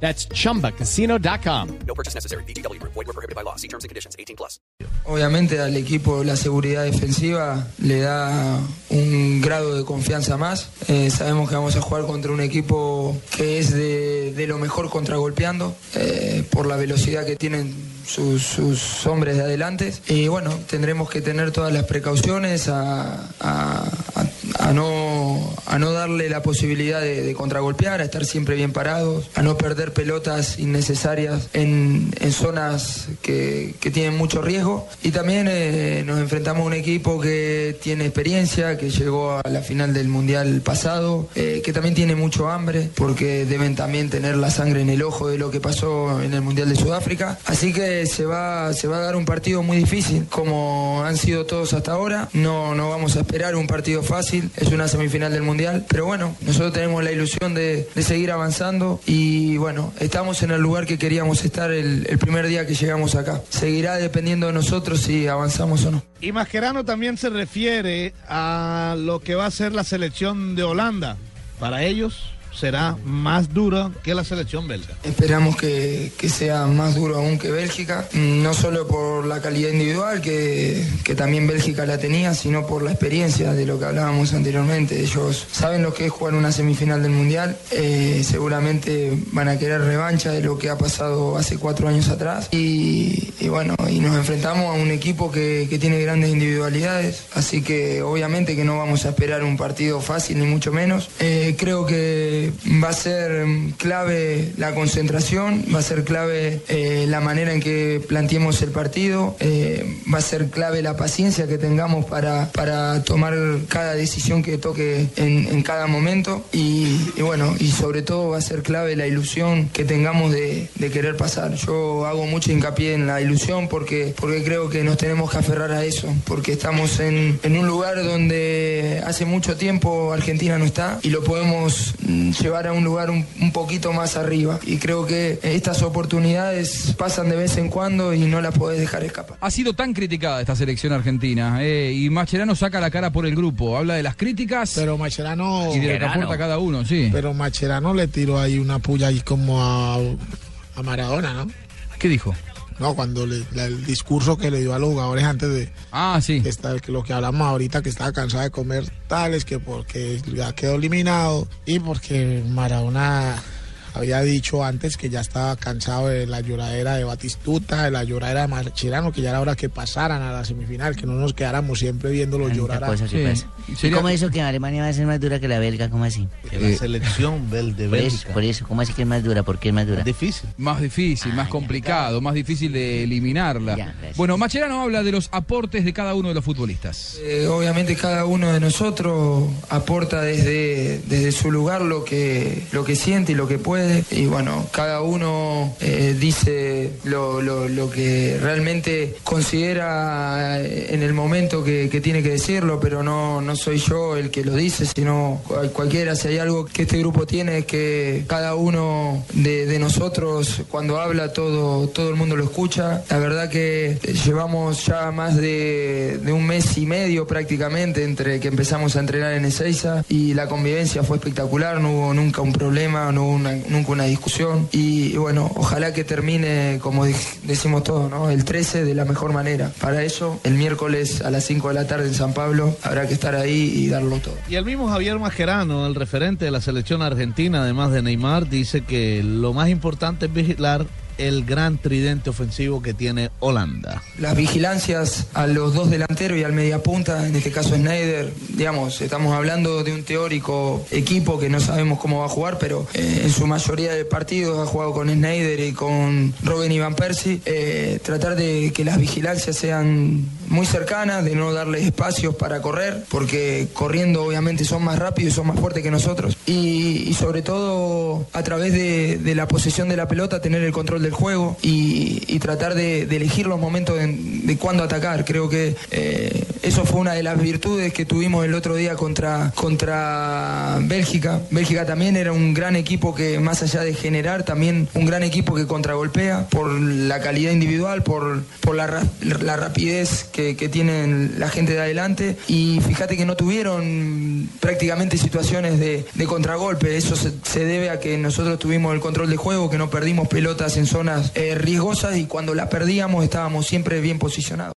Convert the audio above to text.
That's chumbacasino.com. No purchase necessary. BGW. Void were prohibited by law. See terms and conditions. 18 plus. Obviamente al equipo la seguridad defensiva le da un grado de confianza más. Eh, sabemos que vamos a jugar contra un equipo que es de, de lo mejor contragolpeando eh, por la velocidad que tienen sus, sus hombres de adelante. Y bueno, tendremos que tener todas las precauciones a, a- a- a no, a no darle la posibilidad de, contragolpear, a estar siempre bien parados, a no perder pelotas innecesarias en, en zonas que, que tienen mucho riesgo. Y también eh, nos enfrentamos a un equipo que tiene experiencia, que llegó a la final del Mundial pasado, eh, que también tiene mucho hambre, porque deben también tener la sangre en el ojo de lo que pasó en el Mundial de Sudáfrica. Así que se va, se va a dar un partido muy difícil, como han sido todos hasta ahora. No, no vamos a esperar un partido fácil, es una semifinal del Mundial, pero bueno, nosotros tenemos la ilusión de, de seguir avanzando y bueno, estamos en el lugar que queríamos estar el, el primer día que llegamos acá. Seguirá dependiendo de nosotros si avanzamos o no. Y Mascherano también se refiere a lo que va a ser la selección de Holanda. Para ellos será más dura que la selección belga. Esperamos que, que sea más duro aún que Bélgica, mm, no solo por la calidad individual, que, que también Bélgica la tenía, sino por la experiencia de lo que hablábamos anteriormente. Ellos saben lo que es jugar una semifinal del Mundial, eh, seguramente van a querer revancha de lo que ha pasado hace cuatro años atrás. Y, bueno, y nos enfrentamos a un equipo que, que tiene grandes individualidades, así que obviamente que no vamos a esperar un partido fácil, ni mucho menos. Eh, creo que va a ser mm, clave la concentración, va a ser clave eh, la manera en que planteemos el partido, eh, va a ser clave la paciencia que tengamos para, para tomar cada decisión que toque en, en cada momento y, y bueno, y sobre todo va a ser clave la ilusión que tengamos de, de querer pasar. Yo hago mucho hincapié en la ilusión porque, porque creo que nos tenemos que aferrar a eso, porque estamos en, en un lugar donde hace mucho tiempo Argentina no está y lo podemos mm, llevar a un lugar un, un poquito más arriba. Y creo que estas oportunidades pasan de vez en cuando y no las podés dejar escapar. Ha sido tan criticada esta selección argentina eh, y Mascherano saca la cara por el grupo, habla de las críticas Pero Macherano. y de lo que aporta cada uno, sí. Pero Macherano le tiró ahí una puya ahí como a, a Maradona, ¿no? ¿Qué dijo? No, cuando le, la- el discurso que le dio a los jugadores antes de Ah, sí. que está, que lo que hablamos ahorita, que estaba cansado de comer tales, que porque ya quedó eliminado y porque Maradona había dicho antes que ya estaba cansado de la lloradera de Batistuta, de la lloradera de Macherano, que ya era hora que pasaran a la semifinal, que no nos quedáramos siempre viéndolo llorar. a- cosa que Sí. pasa. ¿Y Sería- cómo eso que Alemania va a ser más dura que la belga? ¿Cómo así? la selección bel de Por eso, Bélgica. por eso. ¿Cómo así que es más dura? ¿Por qué es más dura? Difícil. Más difícil, Ah, más ya. complicado, más difícil de eliminarla. Ya, gracias. bueno, Mascherano habla de los aportes de cada uno de los futbolistas. Eh, obviamente cada uno de nosotros aporta desde, desde su lugar lo que, lo que siente y lo que puede. Y bueno, cada uno eh, dice lo, lo- lo que realmente considera eh, en el momento que, que tiene que decirlo, pero no, no soy yo el que lo dice, sino cual- cualquiera. Si hay algo que este grupo tiene es que cada uno de, de nosotros cuando habla todo, todo el mundo lo escucha. La verdad que llevamos ya más de, de un mes y medio prácticamente entre que empezamos a entrenar en Ezeiza y la convivencia fue espectacular, no hubo nunca un problema, no hubo una- nunca una discusión y, bueno, ojalá que termine como decimos todos, ¿no? el 13 de la mejor manera. Para eso, el miércoles a las 5 de la tarde en San Pablo habrá que estar ahí y darlo todo. Y el mismo Javier Mascherano, el referente de la selección argentina, además de Neymar, dice que lo más importante es vigilar el gran tridente ofensivo que tiene Holanda. Las vigilancias a los dos delanteros y al mediapunta, en este caso Snyder, digamos, estamos hablando de un teórico equipo que no sabemos cómo va a jugar, pero eh, en su mayoría de partidos ha jugado con Snyder y con Robin y Van Persie. Eh, tratar de que las vigilancias sean muy cercanas, de no darles espacios para correr, porque corriendo obviamente son más rápidos y son más fuertes que nosotros. Y, sobre todo a través de, de la posesión de la pelota tener el control del del juego y, y tratar de, elegir los momentos de, de cuándo atacar. Creo que eh, eso fue una de las virtudes que tuvimos el otro día contra, contra Bélgica. Bélgica también era un gran equipo que más allá de generar, también un gran equipo que contragolpea por la calidad individual, por, por la, la rapidez que, que tienen la gente de adelante y fíjate que no tuvieron prácticamente situaciones de, de contragolpe. Eso se, se debe a que nosotros tuvimos el control de juego, que no perdimos pelotas en zonas eh, riesgosas y cuando las perdíamos estábamos siempre bien posicionados.